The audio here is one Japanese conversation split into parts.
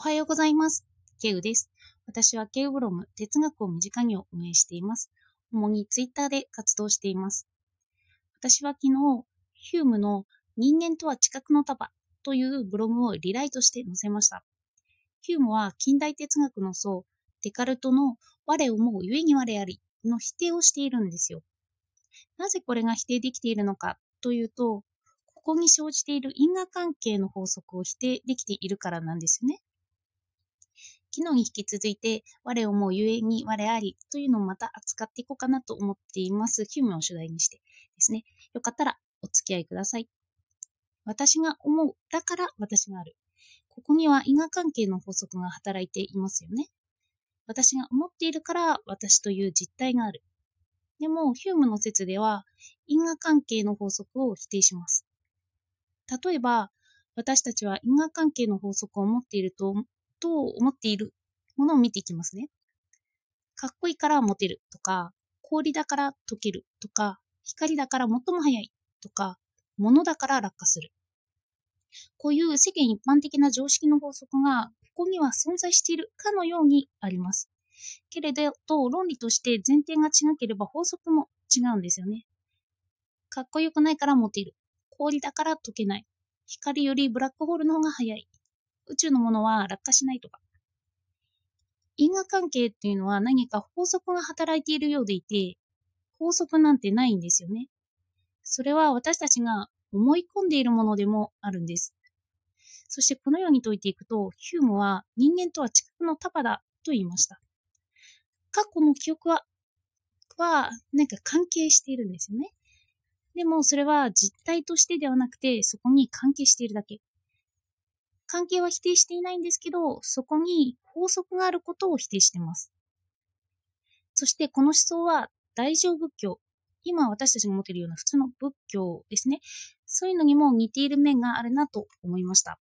おはようございます。ケウです。私はケウブログ哲学を身近にを運営しています。主にツイッターで活動しています。私は昨日、ヒュームの人間とは知覚の束というブログをリライトして載せました。ヒュームは近代哲学の僧、デカルトの我を思うゆえに我ありの否定をしているんですよ。なぜこれが否定できているのかというと、ここに生じている因果関係の法則を否定できているからなんですよね。昨日に引き続いて、我を思うゆえに我ありというのをまた扱っていこうかなと思っています。ヒュームを主題にしてですね。よかったらお付き合いください。私が思う。だから私がある。ここには因果関係の法則が働いていますよね。私が思っているから私という実体がある。でも、ヒュームの説では、因果関係の法則を否定します。例えば、私たちは因果関係の法則を持っているとと思っているものを見ていきますね。かっこいいからモテるとか、氷だから溶けるとか、光だから最も速いとか、物だから落下する。こういう世間一般的な常識の法則が、ここには存在しているかのようにあります。けれど、論理として前提が違ければ法則も違うんですよね。かっこよくないからモテる。氷だから溶けない。光よりブラックホールの方が速い。宇宙のものは落下しないとか。因果関係っていうのは何か法則が働いているようでいて、法則なんてないんですよね。それは私たちが思い込んでいるものでもあるんです。そしてこのように解いていくと、ヒュームは人間とは知覚のタパだと言いました。過去の記憶は、は、なんか関係しているんですよね。でもそれは実体としてではなくて、そこに関係しているだけ。関係は否定していないんですけど、そこに法則があることを否定しています。そしてこの思想は大乗仏教、今私たちが持っているような普通の仏教ですね。そういうのにも似ている面があるなと思いました。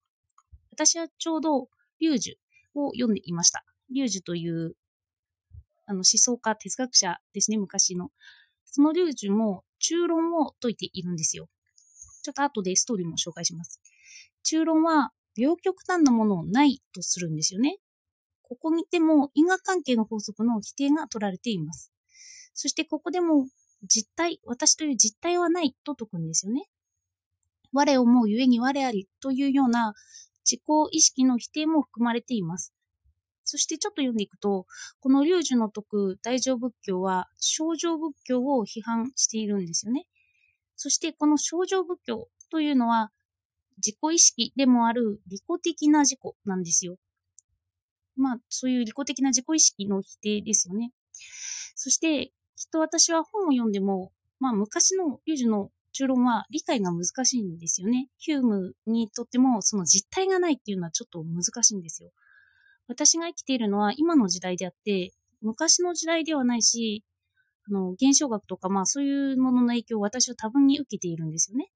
私はちょうど、龍樹を読んでいました。龍樹というあの思想家、哲学者ですね、昔の。その龍樹も中論を説いているんですよ。ちょっと後でストーリーも紹介します。中論は両極端なものをないとするんですよね。ここにても因果関係の法則の否定が取られています。そしてここでも実体、私という実体はないと説くんですよね。我思うゆえに我ありというような自己意識の否定も含まれています。そしてちょっと読んでいくと、この龍樹の説く大乗仏教は症状仏教を批判しているんですよね。そしてこの症状仏教というのは自己意識でもある利己的な自己なんですよ。まあ、そういう利己的な自己意識の否定ですよね。そして、きっと私は本を読んでも、まあ、昔のリュジュの中論は理解が難しいんですよね。ヒュームにとっても、その実体がないっていうのはちょっと難しいんですよ。私が生きているのは今の時代であって、昔の時代ではないし、あの、現象学とか、まあそういうものの影響を私は多分に受けているんですよね。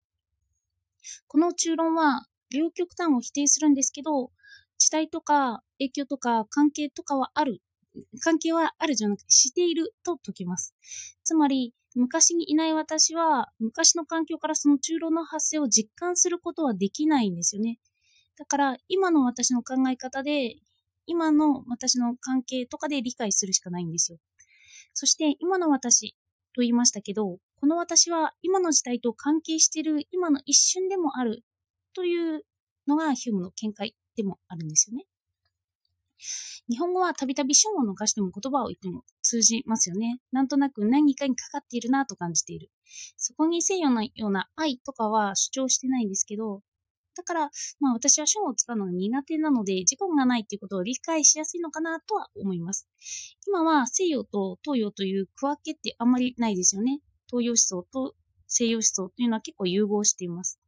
この中論は両極端を否定するんですけど、地帯とか影響とか関係とかはある。関係はあるじゃなくてしていると解きます。つまり、昔にいない私は、昔の環境からその中論の発生を実感することはできないんですよね。だから、今の私の考え方で、今の私の関係とかで理解するしかないんですよ。そして、今の私と言いましたけど、この私は今の時代と関係している今の一瞬でもあるというのがヒュームの見解でもあるんですよね。日本語はたびたび旬を逃しても言葉を言っても通じますよね。なんとなく何かにかかっているなと感じている。そこに西洋のような愛とかは主張してないんですけど、だから、まあ私は旬を使うのが苦手なので、事故がないっていうことを理解しやすいのかなとは思います。今は西洋と東洋という区分けってあんまりないですよね。東洋思想と西洋思想というのは結構融合しています。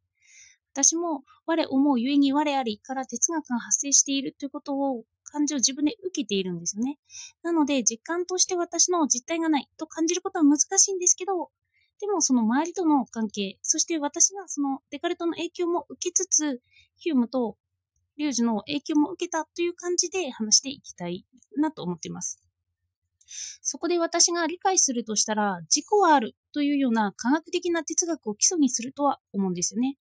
私も我思うゆえに我ありから哲学が発生しているということを感じを自分で受けているんですよね。なので実感として私の実体がないと感じることは難しいんですけど、でもその周りとの関係、そして私がそのデカルトの影響も受けつつ、ヒュームとリュウジの影響も受けたという感じで話していきたいなと思っています。そこで私が理解するとしたら、自己はあるというような科学的な哲学を基礎にするとは思うんですよね。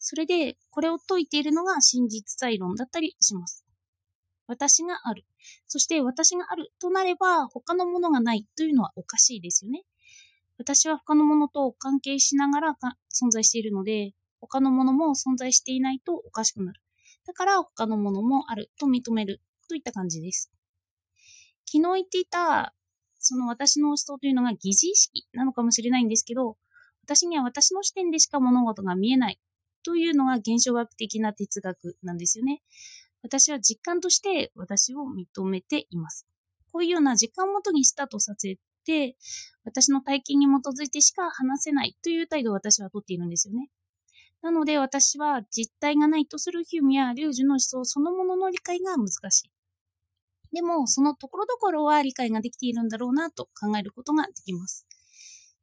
それで、これを説いているのが真実在論だったりします。私がある。そして私があるとなれば他のものがないというのはおかしいですよね。私は他のものと関係しながら存在しているので、他のものも存在していないとおかしくなる。だから他のものもあると認めるといった感じです。昨日言っていた、その私の思想というのが疑似意識なのかもしれないんですけど、私には私の視点でしか物事が見えないというのが現象学的な哲学なんですよね。私は実感として私を認めています。こういうような実感をもとにスタートさせて、私の体験に基づいてしか話せないという態度を私はとっているんですよね。なので私は実体がないとするヒュームやリュージュの思想そのものの理解が難しい。でも、そのところどころは理解ができているんだろうなと考えることができます。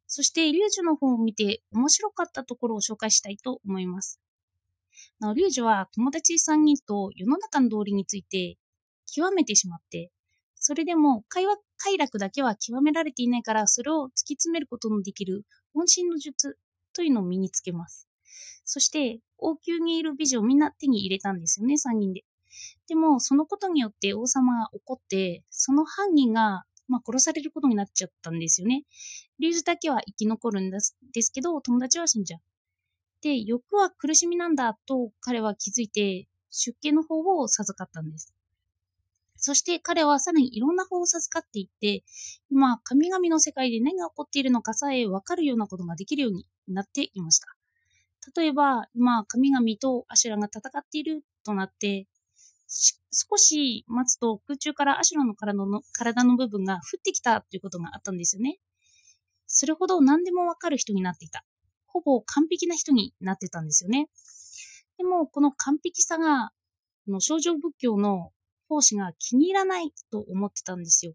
そして、リュージュの本を見て面白かったところを紹介したいと思います。なお、リュージュは友達3人と世の中の道理について極めてしまって、それでも会話快楽だけは極められていないから、それを突き詰めることのできる渾身の術というのを身につけます。そして、王宮にいる美女をみんな手に入れたんですよね、3人で。でも、そのことによって王様が怒って、その犯人が、まあ、殺されることになっちゃったんですよね。リュウジだけは生き残るんですですけど、友達は死んじゃう。で、欲は苦しみなんだと彼は気づいて、出家の方を授かったんです。そして彼はさらにいろんな方を授かっていって、今、神々の世界で何が起こっているのかさえ分かるようなことができるようになっていました。例えば、今、神々とアシュラが戦っているとなって、少し待つと空中からアシュラの体の体の部分が降ってきたということがあったんですよね。それほど何でもわかる人になっていた。ほぼ完璧な人になってたんですよね。でも、この完璧さが、の少女仏教の奉仕が気に入らないと思ってたんですよ。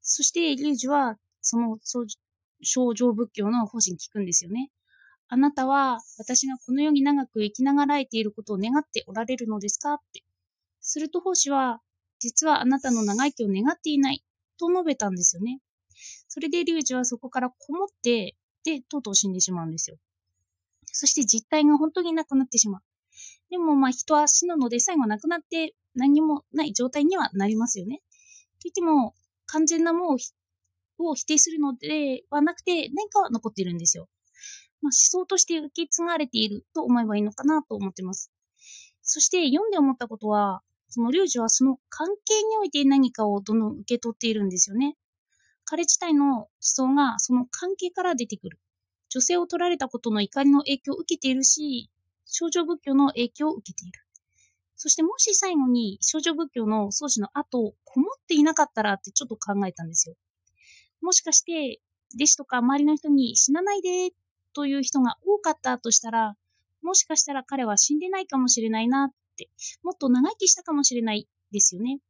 そして、リュウジは、その少女仏教の奉仕に聞くんですよね。あなたは私がこの世に長く生きながらえていることを願っておられるのですか？って。すると奉仕は、実はあなたの長生きを願っていないと述べたんですよね。それでリュウジはそこからこもって、で、とうとう死んでしまうんですよ。そして実体が本当になくなってしまう。でもまあ人は死ぬので最後なくなって何もない状態にはなりますよね。といっても完全なものを否定するのではなくて何かは残っているんですよ。まあ、思想として受け継がれていると思えばいいのかなと思ってます。そして読んで思ったことは、そのリュウジはその関係において何かをどんどん受け取っているんですよね。彼自体の思想がその関係から出てくる。女性を取られたことの怒りの影響を受けているし、少女仏教の影響を受けている。そしてもし最後に少女仏教の創始の後、こもっていなかったらってちょっと考えたんですよ。もしかして、弟子とか周りの人に死なないでという人が多かったとしたら、もしかしたら彼は死んでないかもしれないなっ、もっと長生きしたかもしれないですよね。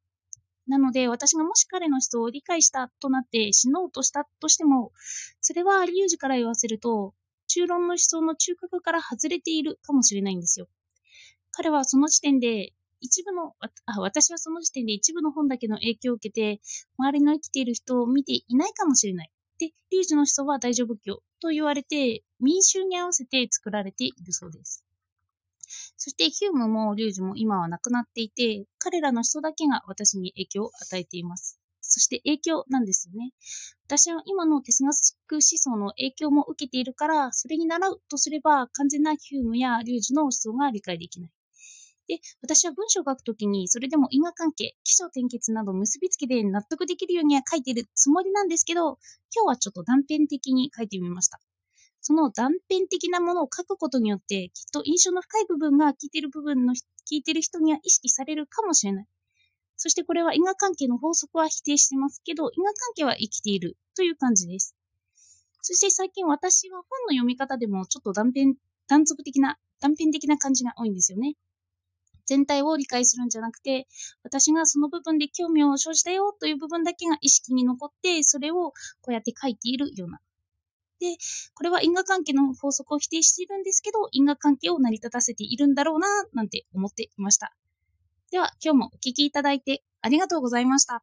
なので、私がもし彼の思想を理解したとなって死のうとしたとしても、それはリュウジから言わせると、中論の思想の中核から外れているかもしれないんですよ。彼はその時点で、一部の、あ、私はその時点で一部の本だけの影響を受けて、周りの生きている人を見ていないかもしれない。で、リュウジの思想は大乗仏教と言われて、民衆に合わせて作られているそうです。そしてヒュームもリュウジも今は亡くなっていて、彼らの人だけが私に影響を与えています。そして影響なんですよね。私は今の哲学思想の影響も受けているから、それに習うとすれば完全なヒュームやリュウジの思想が理解できない。で、私は文章を書くときに、それでも因果関係、起承転結など結びつけで納得できるようには書いているつもりなんですけど、今日はちょっと断片的に書いてみました。その断片的なものを書くことによって、きっと印象の深い部分が聞いてる部分の、聞いてる人には意識されるかもしれない。そしてこれは因果関係の法則は否定してますけど、因果関係は生きているという感じです。そして最近私は本の読み方でもちょっと断片、断続的な、断片的な感じが多いんですよね。全体を理解するんじゃなくて、私がその部分で興味を生じたよという部分だけが意識に残って、それをこうやって書いているような。で、これは因果関係の法則を否定しているんですけど、因果関係を成り立たせているんだろうな、なんて思っていました。では、今日もお聞きいただいてありがとうございました。